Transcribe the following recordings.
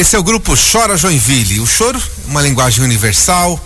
Esse é o grupo Chora Joinville. O choro, uma linguagem universal,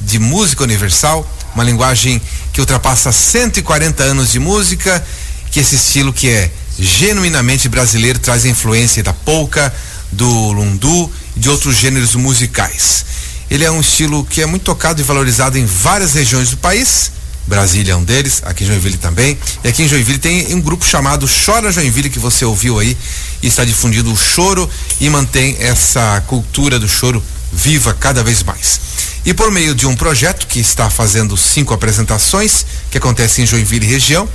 de música universal, uma linguagem que ultrapassa 140 anos de música, que esse estilo que é genuinamente brasileiro traz a influência da polca, do lundu e de outros gêneros musicais. Ele é um estilo que é muito tocado e valorizado em várias regiões do país. Brasília é um deles, aqui em Joinville também. E aqui em Joinville tem um grupo chamado Chora Joinville, que você ouviu aí, e está difundindo o choro e mantém essa cultura do choro viva cada vez mais. E por meio de um projeto que está fazendo cinco apresentações, que acontece em Joinville região,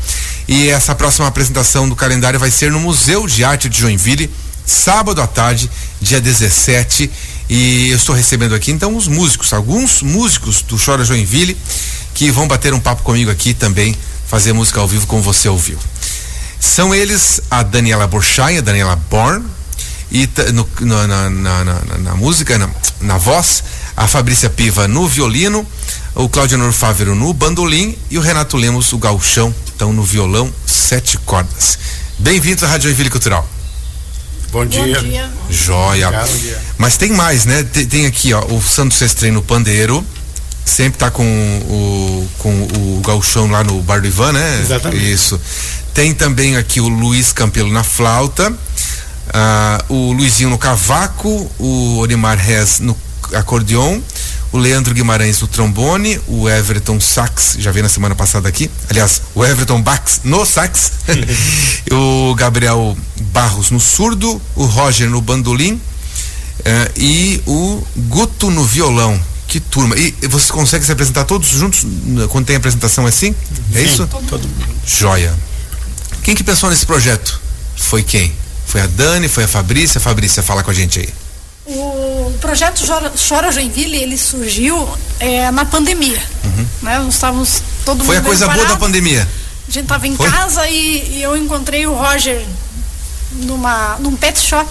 e essa próxima apresentação do calendário vai ser no Museu de Arte de Joinville, sábado à tarde, dia 17. E eu estou recebendo aqui então os músicos, alguns músicos do Chora Joinville, que vão bater um papo comigo aqui também, fazer música ao vivo como você ouviu. São eles a Daniela Borchay, a Daniela Born, e no, no, na, na, na, na, música, na, voz, a Fabrícia Piva no violino, o Cláudio Norfávero no bandolim e o Renato Lemos, o galchão, estão no violão, sete cordas. Bem-vindos à Rádio Joinville Cultural. Bom dia. Bom dia. Joia. Mas tem mais, né? Tem, tem aqui, ó, o Santos Sestrem no pandeiro. Sempre tá com o, com o galchão lá no Bar do Ivan, né? Exatamente. Isso. Tem também aqui o Luiz Campelo na flauta, ah, o Luizinho no cavaco, o Orimar Rez no acordeon, o Leandro Guimarães no trombone, o Everton Sax, já veio na semana passada aqui, aliás, o Everton Bax no sax, o Gabriel Barros no surdo, o Roger no bandolim eh, e o Guto no violão. Que turma. E você consegue se apresentar todos juntos quando tem apresentação assim? É Sim, isso? Todo mundo. Joia. Quem que pensou nesse projeto? Foi quem? Foi a Dani, foi a Fabrícia? Fabrícia, fala com a gente aí. O projeto Chora, Chora Joinville, ele surgiu é, na pandemia. Né? Nós estávamos todo Uhum. Foi a coisa boa da pandemia. A gente estava em Foi? casa e, e eu encontrei o Roger numa, num pet shop.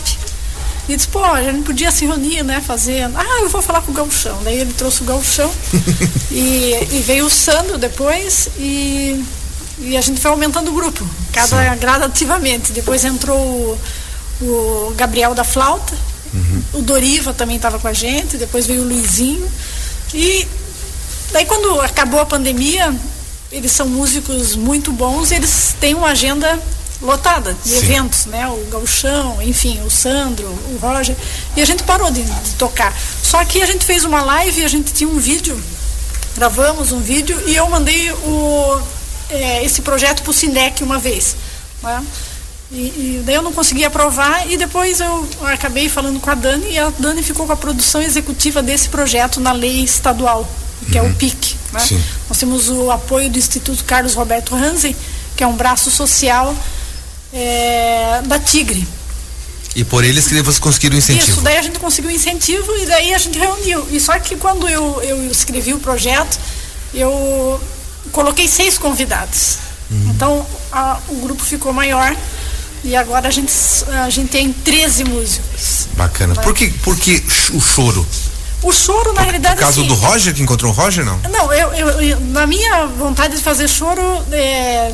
E disse, pô, a gente podia se reunir, né? Fazer. Ah, eu vou falar com o Galchão. Daí ele trouxe o Galchão e, e veio o Sandro depois e, e a gente foi aumentando o grupo, cada gradativamente. Depois entrou o, o Gabriel da flauta, o Doriva também estava com a gente, depois veio o Luizinho. E daí quando acabou a pandemia, eles são músicos muito bons, eles têm uma agenda lotada de Sim. eventos, né? O Gauchão, enfim, o Sandro, o Roger. E a gente parou de, de tocar. Só que a gente fez uma live a gente tinha um vídeo, gravamos um vídeo e eu mandei o, é, esse projeto para o Sinec uma vez. Né? E, e daí eu não consegui aprovar e depois eu acabei falando com a Dani e a Dani ficou com a produção executiva desse projeto na lei estadual, que é o PIC. Né? Nós temos o apoio do Instituto Carlos Roberto Hansen, que é um braço social é, da Tigre. E por eles que vocês conseguiram o Isso, incentivo. daí a gente conseguiu o incentivo e daí a gente reuniu. E só que quando eu, eu escrevi o projeto, eu coloquei seis convidados. Uhum. Então a- o grupo ficou maior e agora a gente, a gente tem 13 músicos. Bacana. Por que, por que o choro? O choro, na realidade, No caso assim, do Roger, que encontrou o Roger, não? Não, eu, eu- eu- na minha vontade de fazer choro, é,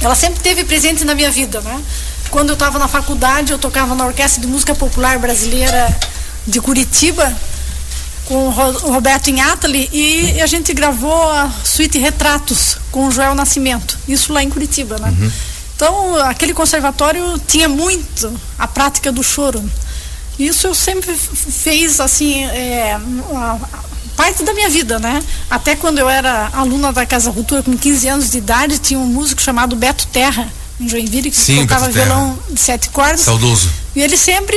ela sempre teve presente na minha vida, né? Quando eu estava na faculdade, eu tocava na Orquestra de Música Popular Brasileira de Curitiba, com o Ro- o Roberto Inhatali, e a gente gravou a suíte Retratos com o Joel Nascimento, isso lá em Curitiba, né? Então, aquele conservatório tinha muito a prática do choro. Isso eu sempre fez assim, é, parte da minha vida, né? Até quando eu era aluna da Casa Cultura com 15 anos de idade, tinha um músico chamado Beto Terra, em Joinville, que Sim, tocava violão de sete cordas. Saudoso. E ele sempre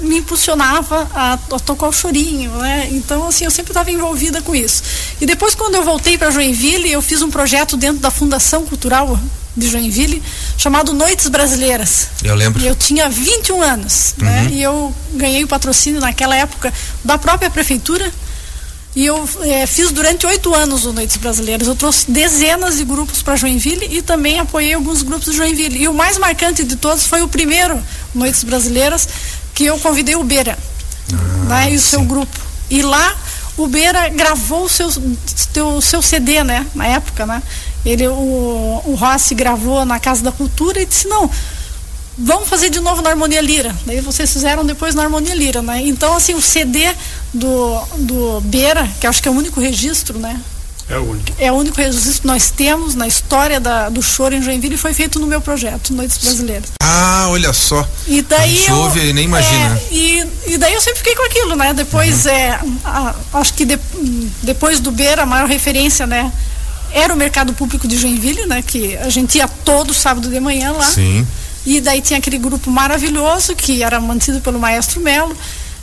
me impulsionava a, a tocar o chorinho, né? Então, assim, eu sempre estava envolvida com isso. E depois, quando eu voltei para Joinville, eu fiz um projeto dentro da Fundação Cultural de Joinville, chamado Noites Brasileiras. Eu lembro. E eu tinha 21 anos, né? E eu ganhei o patrocínio naquela época da própria prefeitura. E eu eh, fiz durante oito anos o Noites Brasileiras. Eu trouxe dezenas de grupos para Joinville e também apoiei alguns grupos de Joinville. E o mais marcante de todos foi o primeiro Noites Brasileiras, que eu convidei o Beira né, e o seu grupo. E lá o Beira gravou o seu, teu, seu CD, né? Na época, né? Ele, o, o Rossi gravou na Casa da Cultura e disse, não, vamos fazer de novo na Harmonia Lira. Daí vocês fizeram depois na Harmonia Lira, né? Então, assim, o CD do, do Beira, que acho que é o único registro, né? É o único. É o único registro que nós temos na história da, do choro em Joinville e foi feito no meu projeto, Noites Brasileiras. Ah, olha só. E daí a ouve e nem imagina. É, e, e daí eu sempre fiquei com aquilo, né? Depois, Uhum. é, a- acho que de- depois do Beira, a maior referência, né? Era o mercado público de Joinville, né? Que a gente ia todo sábado de manhã lá. Sim. E daí tinha aquele grupo maravilhoso que era mantido pelo maestro Melo.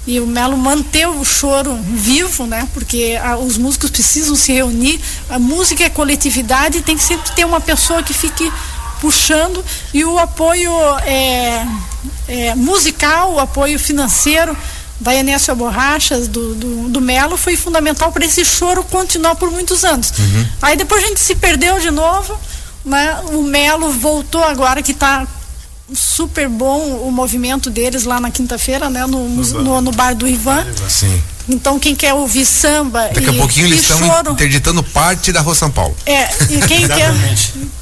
E o Melo manteve o choro vivo, né? Porque a- os músicos precisam se reunir. A música é coletividade e tem que sempre ter uma pessoa que fique puxando. E o apoio é, é, musical, o apoio financeiro da Enécio Borrachas, do, do, do Melo, foi fundamental para esse choro continuar por muitos anos. Aí depois a gente se perdeu de novo. Né? O Melo voltou agora que está super bom o movimento deles lá na quinta-feira, né? No, bar. no, no bar do Ivan. Sim. Então quem quer ouvir samba Daqui e, a pouquinho eles estão choro, interditando parte da Rua São Paulo. é, e quem quer,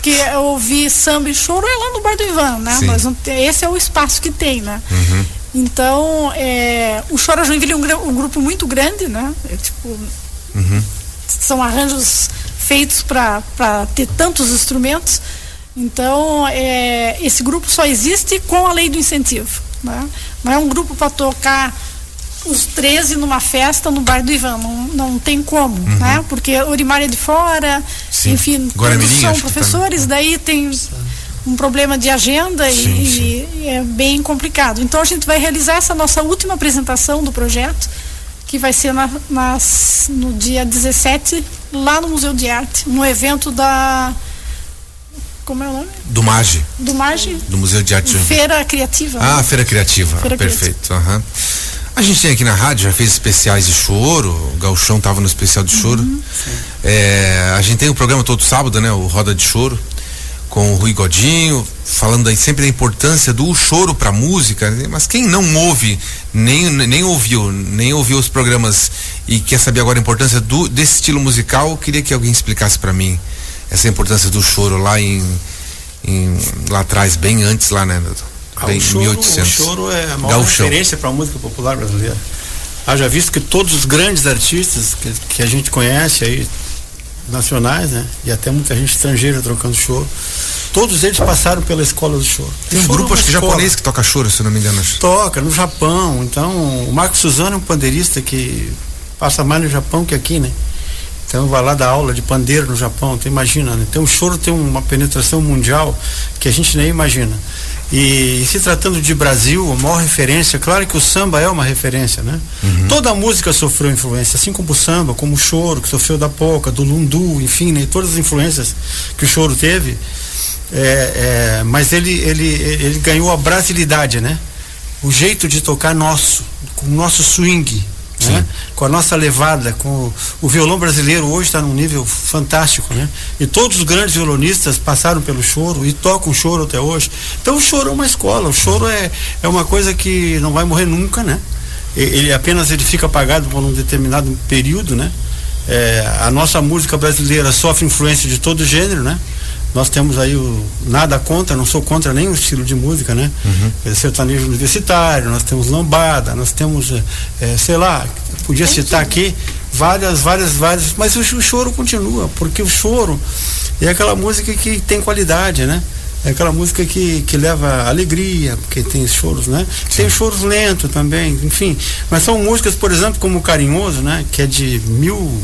quer ouvir samba e choro é lá no bar do Ivan, né? Sim. Tem- esse é o espaço que tem, né? Então, é, o Chora Joinville é um, um grupo muito grande, né? É, tipo, são arranjos feitos para ter tantos instrumentos. Então, é, esse grupo só existe com a lei do incentivo. Né? Não é um grupo para tocar os 13 numa festa no bar do Ivan. Não, não tem como, né? Porque Orimar é de fora, Sim. enfim, Guaramirim, todos são tá, professores, daí tem um problema de agenda e- Sim, e, sim. é bem complicado. Então a gente vai realizar essa nossa última apresentação do projeto, que vai ser na, nas- no dia 17, lá no Museu de Arte, no evento da. Como é o nome? Do MAGE, Do Marge do Museu de Arte. Feira Criativa. Ah, né? Feira Criativa. Feira Perfeito. aham. A gente tem aqui na rádio, já fez especiais de choro, o Galchão tava no especial de choro. Uhum. É, a gente tem o programa todo sábado, né? O Roda de Choro, com o Rui Godinho, falando aí sempre da importância do choro pra música, né? mas quem não ouve, nem, nem ouviu, nem ouviu os programas e quer saber agora a importância do, desse estilo musical, eu queria que alguém explicasse pra mim essa importância do choro lá em, em- lá atrás, bem antes lá, né? Ah, Bem o, choro, 1800. o choro é a maior Gauchão. referência para a música popular brasileira. Haja visto que todos os grandes artistas que, que a gente conhece aí, nacionais, né? E até muita gente estrangeira trocando choro, todos eles passaram pela escola do choro. Tem um grupo, acho que japonês que toca choro, se não me engano. Toca no Japão. Então, o Marco Suzano é um pandeirista que passa mais no Japão que aqui, né? Então vai lá dar aula de pandeiro no Japão, tu imagina, né? Então o choro tem uma penetração mundial que a gente nem imagina. E, e se tratando de Brasil, a maior referência, claro que o samba é uma referência, né? Toda a música sofreu influência, assim como o samba, como o choro, que sofreu da polca, do lundu, enfim, né? todas as influências que o choro teve. É, é, mas ele, ele, ele ganhou a brasilidade, né? O jeito de tocar nosso, com o nosso swing, né? com a nossa levada, com o, violão brasileiro hoje está num nível fantástico, né? E todos os grandes violonistas passaram pelo choro e tocam choro até hoje. Então o choro é uma escola, o choro é, é uma coisa que não vai morrer nunca, né? Ele apenas ele fica apagado por um determinado período, né? É, a nossa música brasileira sofre influência de todo gênero, né? Nós temos aí o nada contra, não sou contra nenhum estilo de música, né? É, sertanejo universitário, nós temos lambada, nós temos, é, é, sei lá, podia citar aqui várias, várias, várias, mas o, ch- o choro continua, porque o choro é aquela música que tem qualidade, né? É aquela música que, que leva alegria, porque tem os choros, né? Tem os choros lentos também, enfim. Mas são músicas, por exemplo, como o Carinhoso, né? Que é de mil,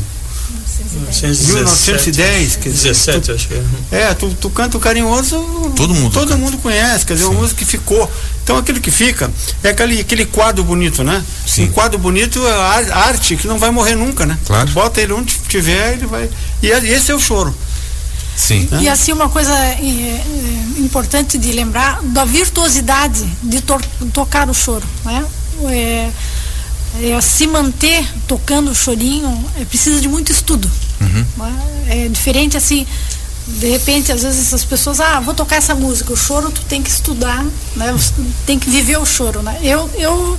1910, quer dizer, 17, tu- acho que é. é, tu, tu canta o carinhoso, Todo mundo todo canta. mundo conhece, quer dizer, uma música que ficou. Então aquilo que fica é aquele, aquele quadro bonito, né? Sim. Um quadro bonito é ar- arte que não vai morrer nunca, né? Claro. Bota ele onde tiver, ele vai. E é- esse é o choro. Sim. E assim, uma coisa é, é, importante de lembrar da virtuosidade de to- tocar o choro. Né? É, é, se manter tocando o chorinho é, precisa de muito estudo. né? É diferente assim, de repente, às vezes essas pessoas, ah, vou tocar essa música, o choro tu tem que estudar, né? Tem que viver o choro. Né? Eu, eu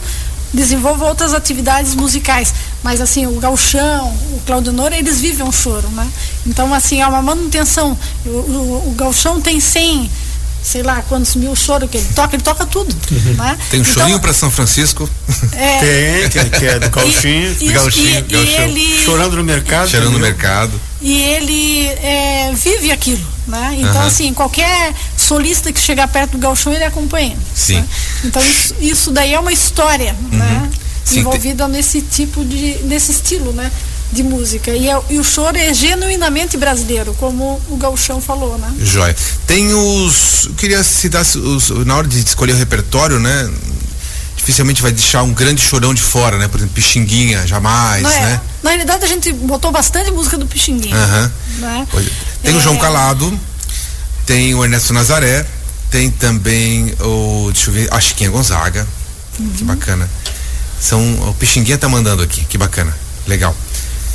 desenvolvo outras atividades musicais, mas assim, o Galchão, o Claudionor, eles vivem o choro, né? Então, assim, é uma manutenção. O, o, o Galchão tem 100, sei lá quantos mil choros que ele toca, ele toca tudo. Uhum. Né? Tem um chorinho para São Francisco. É, tem, tem, que é do gauchinho. E, gauchinho, e, e ele, Chorando no mercado. Chorando no mercado. e ele é, vive aquilo, né? Então, Aham. assim, qualquer solista que chegar perto do gauchão, ele acompanha. Sim. né? Então, isso, isso daí é uma história, né? Sim, Envolvida nesse tipo de, nesse estilo, né? De música. E, é- e o choro é genuinamente brasileiro, como o gauchão falou, né? Joia. Tem os. Eu queria citar os, na hora de escolher o repertório, né? Dificilmente vai deixar um grande chorão de fora, né? Por exemplo, Pixinguinha, jamais, é? né? Na realidade, a gente botou bastante música do Pixinguinha. Aham. né? Pois é. Tem o É. João Calado, tem o Ernesto Nazaré, tem também o. Deixa eu ver, a Chiquinha Gonzaga. Uhum. Que bacana. São. O Pixinguinha tá mandando aqui, que bacana. Legal.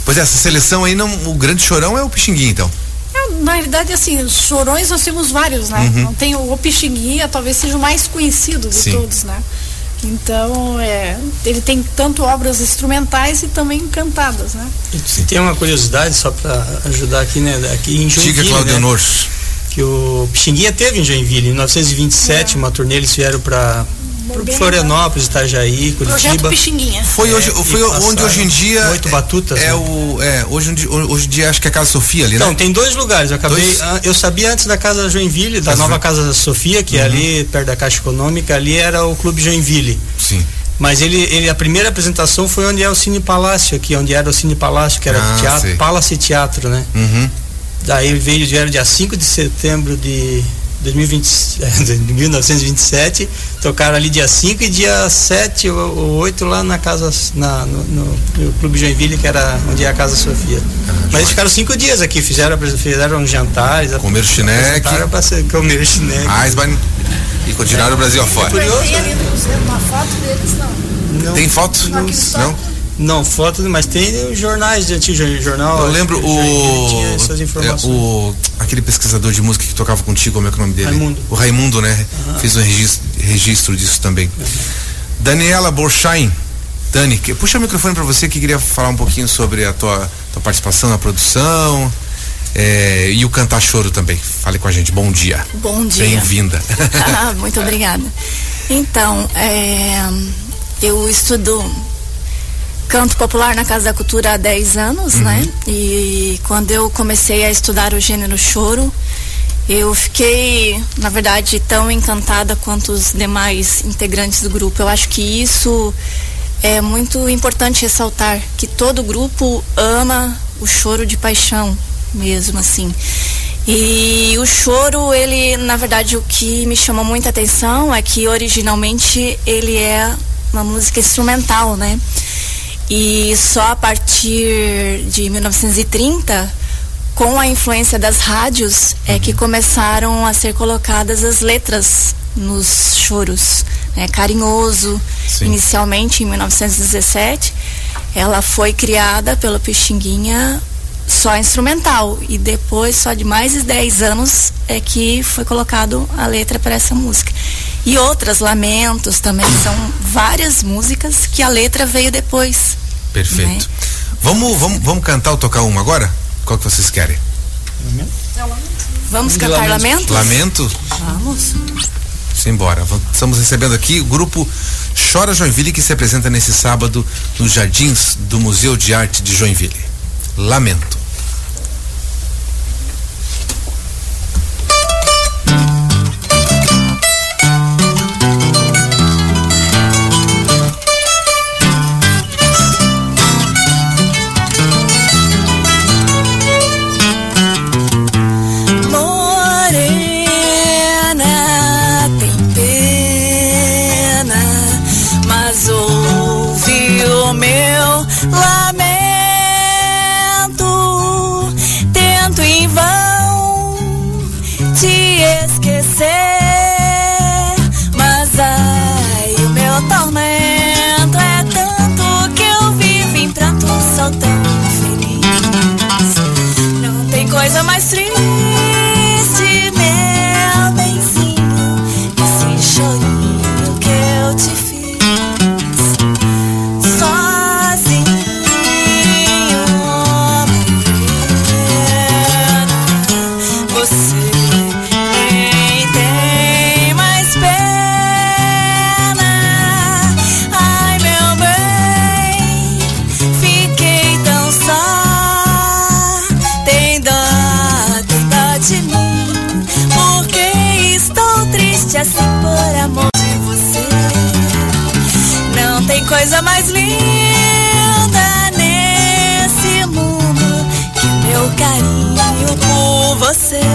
Pois é, essa seleção aí, não, o grande chorão é o Pixinguinha, então. É, Na realidade, assim, os chorões nós temos vários, né? Não tem o, o Pixinguinha, talvez seja o mais conhecido de Sim. todos, né? Então, é, ele tem tanto obras instrumentais e também cantadas, né? E Tem uma curiosidade só para ajudar aqui, né? Aqui em Diga, Joinville, Claudio né? Honor. Que o Pixinguinha teve em Joinville, em 1927, uma turnê, eles vieram para Florianópolis, Itajaí, Projeto Curitiba. Pixinguinha. Foi, hoje, É, foi onde hoje em dia. oito batutas, É, né? o. É, hoje, em dia- hoje em dia acho que é a Casa Sofia ali, né? Não, tem dois lugares. Eu acabei. Dois? ah, Eu sabia antes da Casa Joinville, da Casa nova Casa Sofia, que é ali perto da Caixa Econômica, ali era o Clube Joinville. Sim. Mas ele, ele a primeira apresentação foi onde é o Cine Palácio, aqui, onde era o Cine Palácio, que era Ah, teatro, sei. Palace Teatro, né? Uhum. Daí veio, vieram dia 5 de setembro de 2020, é, de 1927, tocaram ali dia 5 e dia 7 ou, ou 8 lá na casa, na, no, no- no Clube Joinville, que era onde é a Casa Sofia. Mas eles ficaram cinco dias aqui, fizeram, fizeram jantares, Comer chineque. comer chineque. Eisbein e continuaram o Brasil afora. curioso, Tem né? ali no museu uma foto deles, não. Não, Tem foto? Não? Não, foto, mas tem jornais de antigo jornal. Eu lembro Joinville Tinha essas o, é, informações. o. aquele pesquisador de música que tocava contigo, como é que é o nome dele? Raimundo. O Raimundo, né? Fez um registro, registro disso também. Daniela Borchain. Dani, que- puxa o microfone para você que queria falar um pouquinho sobre a tua, tua participação na produção é, e o Cantar Choro também. Fale com a gente. Bom dia. Bom dia. Bem-vinda. Ah, Muito obrigada. Então, é, eu estudo canto popular na Casa da Cultura há 10 anos, né? E quando eu comecei a estudar o gênero choro, eu fiquei, na verdade, tão encantada quanto os demais integrantes do grupo. Eu acho que isso é muito importante ressaltar, que todo grupo ama o choro de paixão mesmo, assim. E o choro, ele, na verdade, o que me chamou muita atenção é que originalmente ele é uma música instrumental, né? E só a partir de 1930, com a influência das rádios, é que começaram a ser colocadas as letras nos choros. Né? Carinhoso, Sim. inicialmente em 1917, ela foi criada pelo Pixinguinha só instrumental e depois só de mais de 10 anos é que foi colocado a letra para essa música. E outras, Lamentos também, são várias músicas que a letra veio depois. Perfeito. Né? Vamos, vamos, vamos cantar ou tocar uma agora? Qual que vocês querem? Vamos cantar. Lamentos? Lamento? Vamos. Simbora. Vamos- Estamos recebendo aqui o grupo Chora Joinville que se apresenta nesse sábado nos jardins do Museu de Arte de Joinville. Lamento. assim vai. Carinho por você.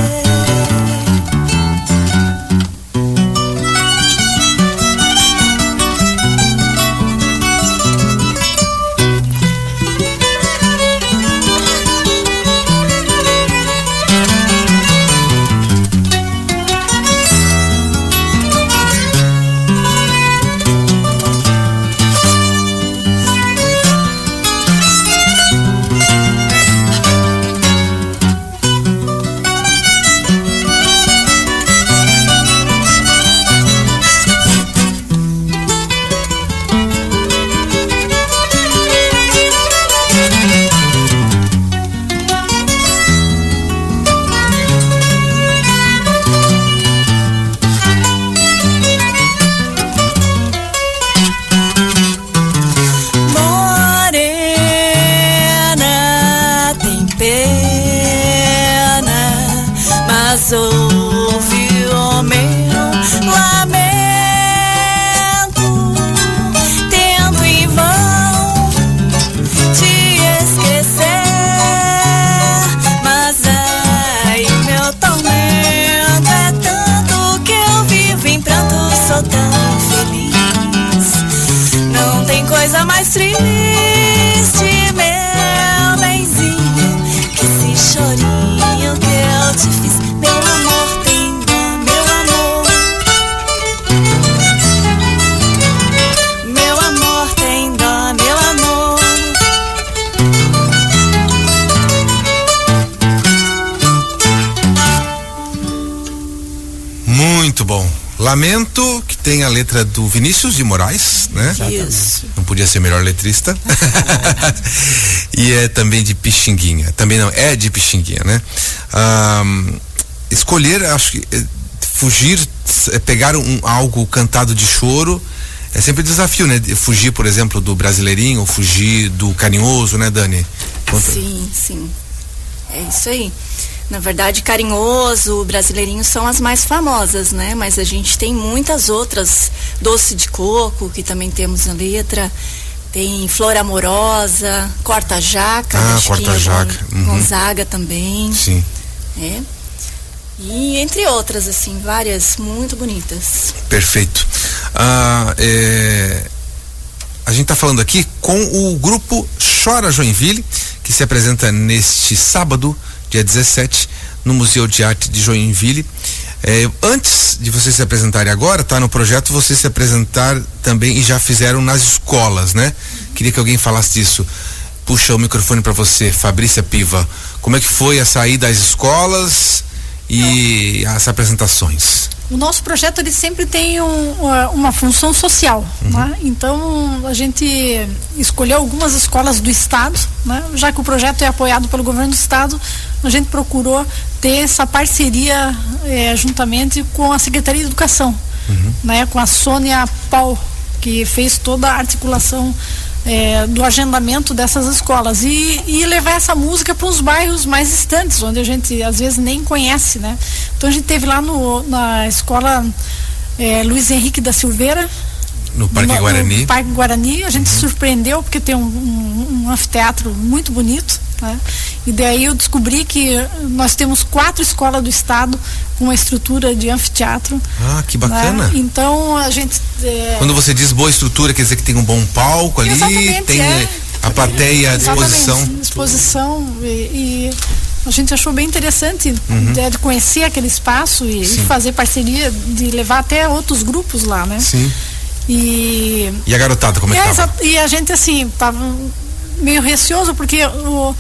Mas tem a letra do Vinícius de Moraes, né? Isso. Não podia ser melhor letrista. e é também de Pixinguinha. Também não, é de Pixinguinha, né? Ahn, escolher, acho que é, fugir, é, pegar um, algo cantado de choro é sempre desafio, né? Fugir, por exemplo, do brasileirinho, ou fugir do carinhoso, né, Dani? Conta. Sim, sim. É isso aí. Na verdade, Carinhoso, Brasileirinho são as mais famosas, né? Mas a gente tem muitas outras. Doce de Coco, que também temos na letra. Tem Flor Amorosa, Corta Jaca, Ah, Corta Jaca, Gon- uhum. Gonzaga também. Sim. É. E entre outras, assim, várias muito bonitas. Perfeito. Ah, é, a gente está falando aqui com o grupo Chora Joinville, que se apresenta neste sábado, dia 17, no Museu de Arte de Joinville. É, antes de vocês se apresentarem agora, tá no projeto vocês se apresentar também e já fizeram nas escolas, né? Queria que alguém falasse disso. Puxa o microfone para você, Fabrícia Piva. Como é que foi a sair das escolas e as apresentações? O nosso projeto ele sempre tem um, uma- uma função social, né? Então a gente escolheu algumas escolas do estado, né? Já que o projeto é apoiado pelo governo do estado, a gente procurou ter essa parceria eh, juntamente com a Secretaria de Educação, né? Com a Sônia Paul, que fez toda a articulação eh, do agendamento dessas escolas e, e levar essa música para os bairros mais distantes, onde a gente às vezes nem conhece, né? Então a gente teve lá no, na escola eh, Luiz Henrique da Silveira, No Parque no- Guarani? No Parque Guarani, a gente se surpreendeu porque tem um, um- um anfiteatro muito bonito, né? E daí eu descobri que nós temos quatro escolas do estado com uma estrutura de anfiteatro. Ah, que bacana. né? Então a gente eh, Quando você diz boa estrutura, quer dizer que tem um bom palco ali, Exatamente, tem é. a plateia à disposição. Exatamente, disposição e, e a gente achou bem interessante Uhum. de, conhecer aquele espaço e, e fazer parceria de levar até outros grupos lá, né? Sim. E E a garotada, como é que é, tava? e a gente assim tava meio receoso porque o,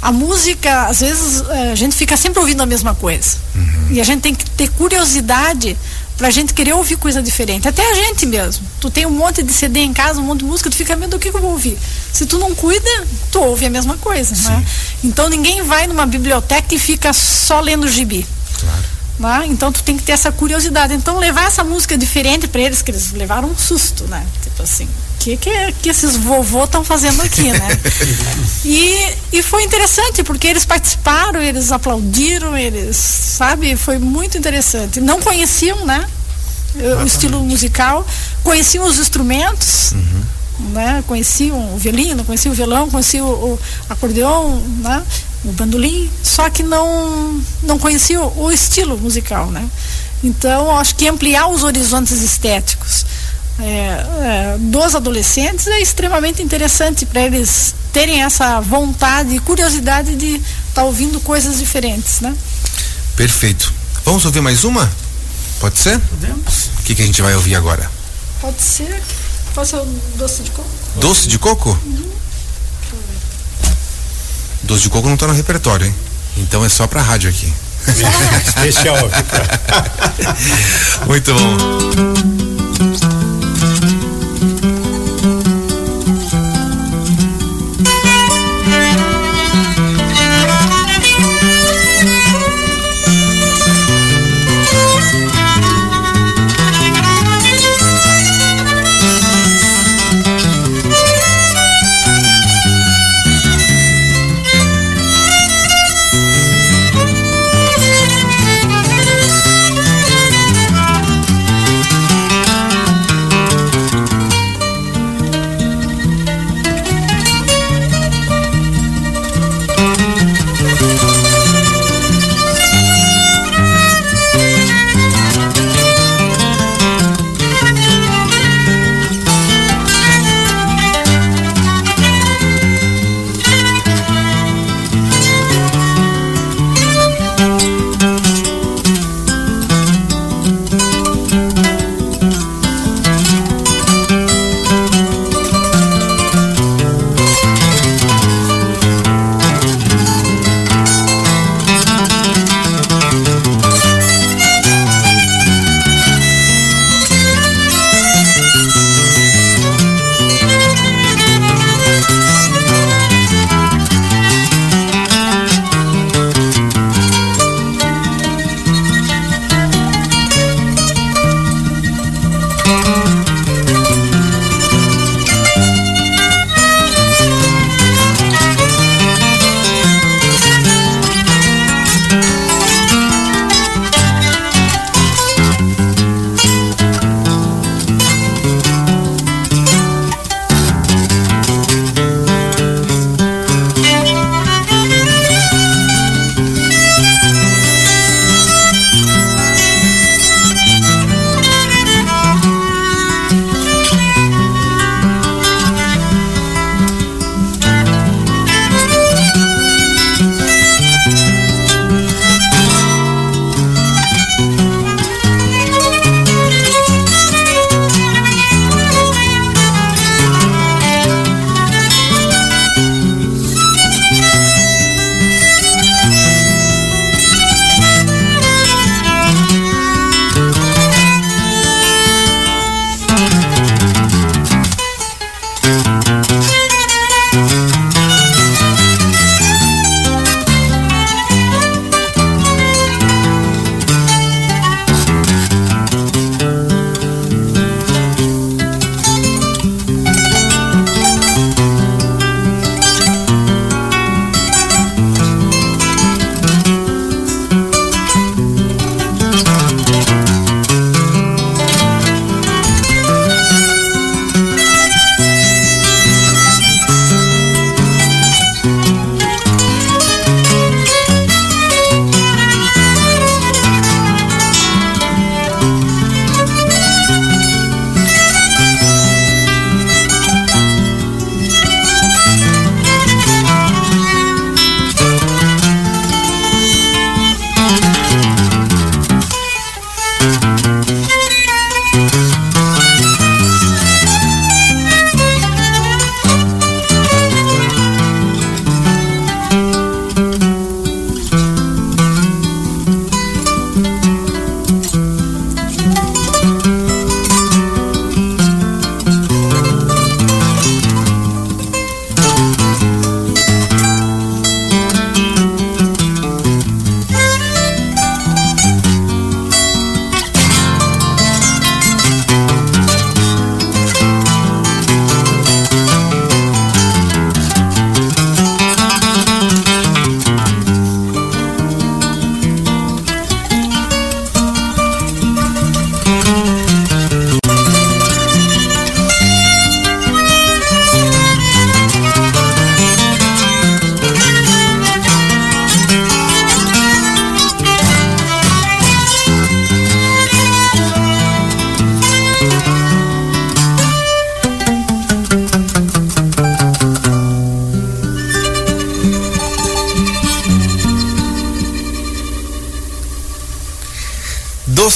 a música às vezes eh, a gente fica sempre ouvindo a mesma coisa Uhum. e a gente tem que ter curiosidade pra gente querer ouvir coisa diferente até a gente mesmo tu tem um monte de CD em casa um monte de música tu fica medo do que, que eu vou ouvir se tu não cuida tu ouve a mesma coisa né? então ninguém vai numa biblioteca e fica só lendo gibi Claro. né? Então tu tem que ter essa curiosidade. Então levar essa música diferente para eles, que eles levaram um susto, né? Tipo assim, o que, que, que esses vovô estão fazendo aqui, né? e, e foi interessante, porque eles participaram, eles aplaudiram, eles, sabe, foi muito interessante. Não conheciam, né? o estilo musical, conheciam os instrumentos, né? Conheciam o violino, conheciam o violão, conheciam o, o acordeon, né? O bandolim, só que não não conheciam o estilo musical, né? Então, acho que ampliar os horizontes estéticos é, é, dos adolescentes é extremamente interessante para eles terem essa vontade e curiosidade de estar tá ouvindo coisas diferentes, né? Perfeito. Vamos ouvir mais uma? Pode ser? Podemos. O que, que a gente vai ouvir agora? Pode ser. Pode ser o doce de coco? Doce de coco? Uhum. Doce de coco não está no repertório, hein? Então é só pra rádio aqui. Especial. Muito bom.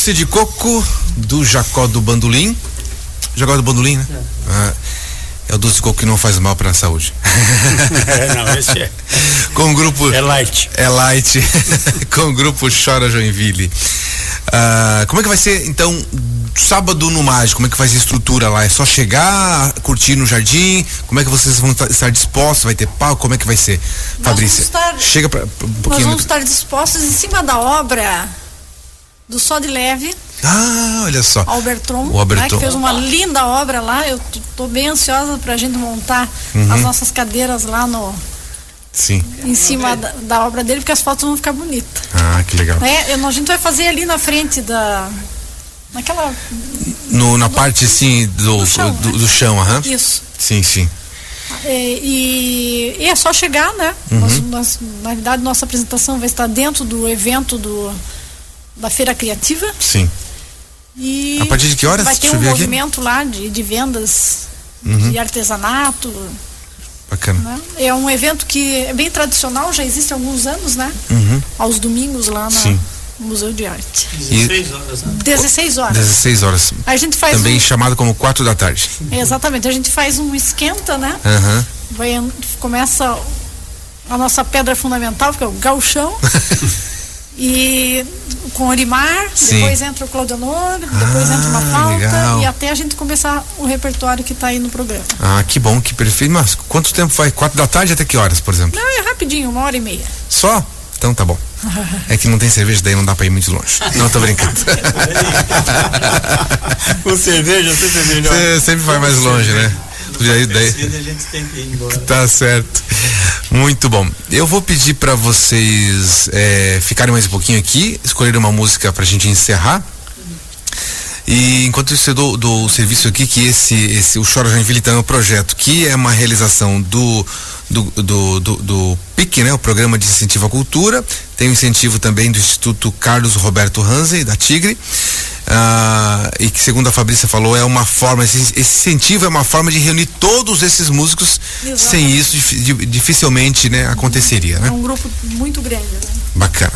Doce de coco do Jacó do Bandolim. Jacó do Bandolim, né? É. Ah, é o doce de coco que não faz mal para a saúde. é, não, esse é. Com o grupo. É light. É light. Com o grupo Chora Joinville. Ah, como é que vai ser, então, sábado no Mágico? Como é que vai ser a estrutura lá? É só chegar, curtir no jardim? Como é que vocês vão estar dispostos? Vai ter pau? Como é que vai ser, Fabrícia? Estar, Chega para um pouquinho. Nós vamos estar dispostos em cima da obra do Só de Leve. Ah, olha só. Albertron, o Albertron. Né, que fez uma linda obra lá. Eu estou bem ansiosa para a gente montar uhum. as nossas cadeiras lá no. Sim. Em cima da, da, obra dele, porque as fotos vão ficar bonitas. Ah, que legal. É, eu, a gente vai fazer ali na frente da. Naquela. No, na do, parte assim do, do chão, do, né? do chão aham. Isso. Sim, sim. É, e, e, é só chegar, né? Uhum. Nós, nós, na verdade, nossa apresentação vai estar dentro do evento do, da Feira Criativa. Sim. E a partir de que horas? Vai ter um movimento aqui? lá de, de vendas uhum. de artesanato. Bacana. Né? É um evento que é bem tradicional, já existe há alguns anos, né? Uhum. Aos domingos lá no Museu de Arte. 16 horas, né? 16 horas. 16 horas. A gente faz Também um... chamado como 4 da tarde. É, exatamente. A gente faz um esquenta, né? Uhum. Vai, começa a nossa pedra fundamental, que é o galchão. e com Orimar, Sim. depois entra o Claudionor, depois ah, entra uma falta legal. e até a gente começar o repertório que está aí no programa. Ah, que bom, que perfeito. Mas quanto tempo vai? Quatro da tarde até que horas, por exemplo? Não, é rapidinho, uma hora e meia. Só? Então tá bom. É que não tem cerveja, daí não dá pra ir muito longe. Não, tô brincando. Com cerveja sempre é melhor. Você sempre vai mais longe, né? E aí, daí... Tá certo. Muito bom. Eu vou pedir para vocês é, ficarem mais um pouquinho aqui, escolher uma música pra gente encerrar. E enquanto isso eu dou, dou o serviço aqui que esse, esse o Chora Joinville então é um projeto que é uma realização do do, do, do, do PIC, né? O Programa de Incentivo à Cultura. Tem o incentivo também do Instituto Carlos Roberto Hansen, da Tigre. Ah, e que segundo a Fabrícia falou é uma forma esse, esse, incentivo é uma forma de reunir todos esses músicos Exatamente. sem isso dificilmente né aconteceria né é um grupo muito grande né? bacana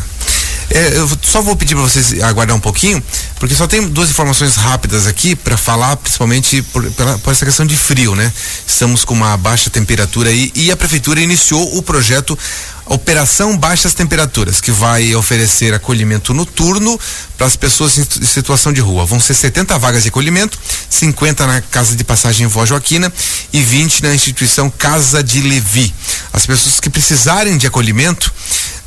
é, eu só vou pedir para vocês aguardar um pouquinho, porque só tem duas informações rápidas aqui para falar, principalmente por, pela, por essa questão de frio, né? Estamos com uma baixa temperatura aí e a prefeitura iniciou o projeto Operação Baixas Temperaturas, que vai oferecer acolhimento noturno para as pessoas em situação de rua. Vão ser 70 vagas de acolhimento, 50 na Casa de Passagem Vó Joaquina e 20 na instituição Casa de Levi. As pessoas que precisarem de acolhimento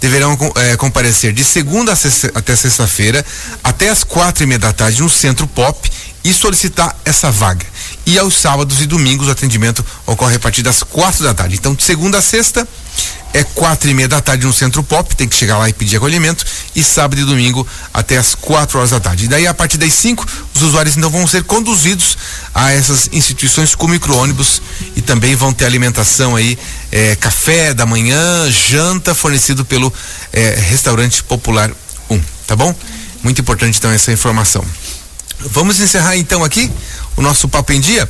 deverão é, comparecer de segunda até sexta-feira até as quatro e meia da tarde no Centro Pop e solicitar essa vaga. E aos sábados e domingos o atendimento ocorre a partir das quatro da tarde. Então, de segunda a sexta, é quatro e meia da tarde no Centro Pop, tem que chegar lá e pedir acolhimento, e sábado e domingo até as quatro horas da tarde. E daí, a partir das cinco, os usuários então vão ser conduzidos a essas instituições com micro-ônibus e também vão ter alimentação aí, é, café da manhã, janta fornecido pelo é, Restaurante Popular 1, tá bom? Muito importante então essa informação. Vamos encerrar então aqui o nosso Papo em Dia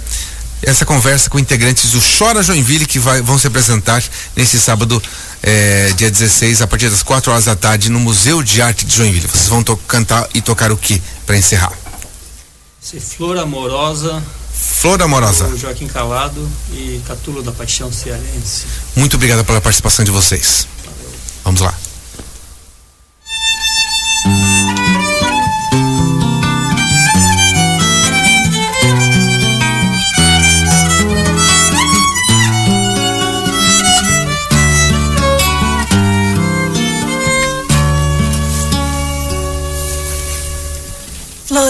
essa conversa com integrantes do Chora Joinville que vai, vão se apresentar nesse sábado, eh, dia 16, a partir das 4 horas da tarde, no Museu de Arte de Joinville. Vocês vão cantar e tocar o que para encerrar? Se Flor Amorosa. Flor Amorosa. Joaquim Calado e Catulo da Paixão Cearense. Muito obrigado pela participação de vocês. Valeu. Vamos lá.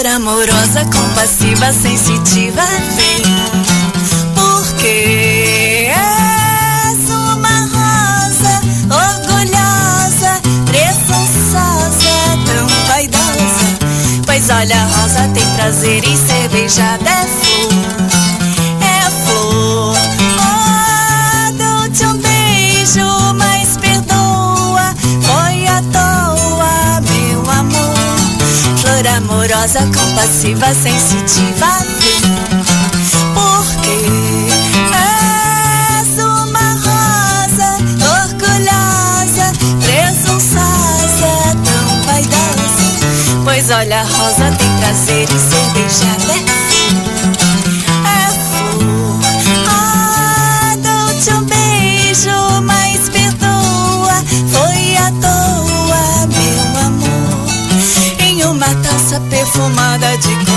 Flor amorosa, compassiva, sensitiva, vem. Porque és uma rosa, orgulhosa, presunçosa, tão vaidosa. Pois olha, a rosa tem prazer em ser beijada, é flor. Amorosa, compassiva, sensitiva, Porque és uma rosa, orgulhosa, presunçosa, tão vaidosa. Pois olha, a rosa tem prazer em ser beijada. De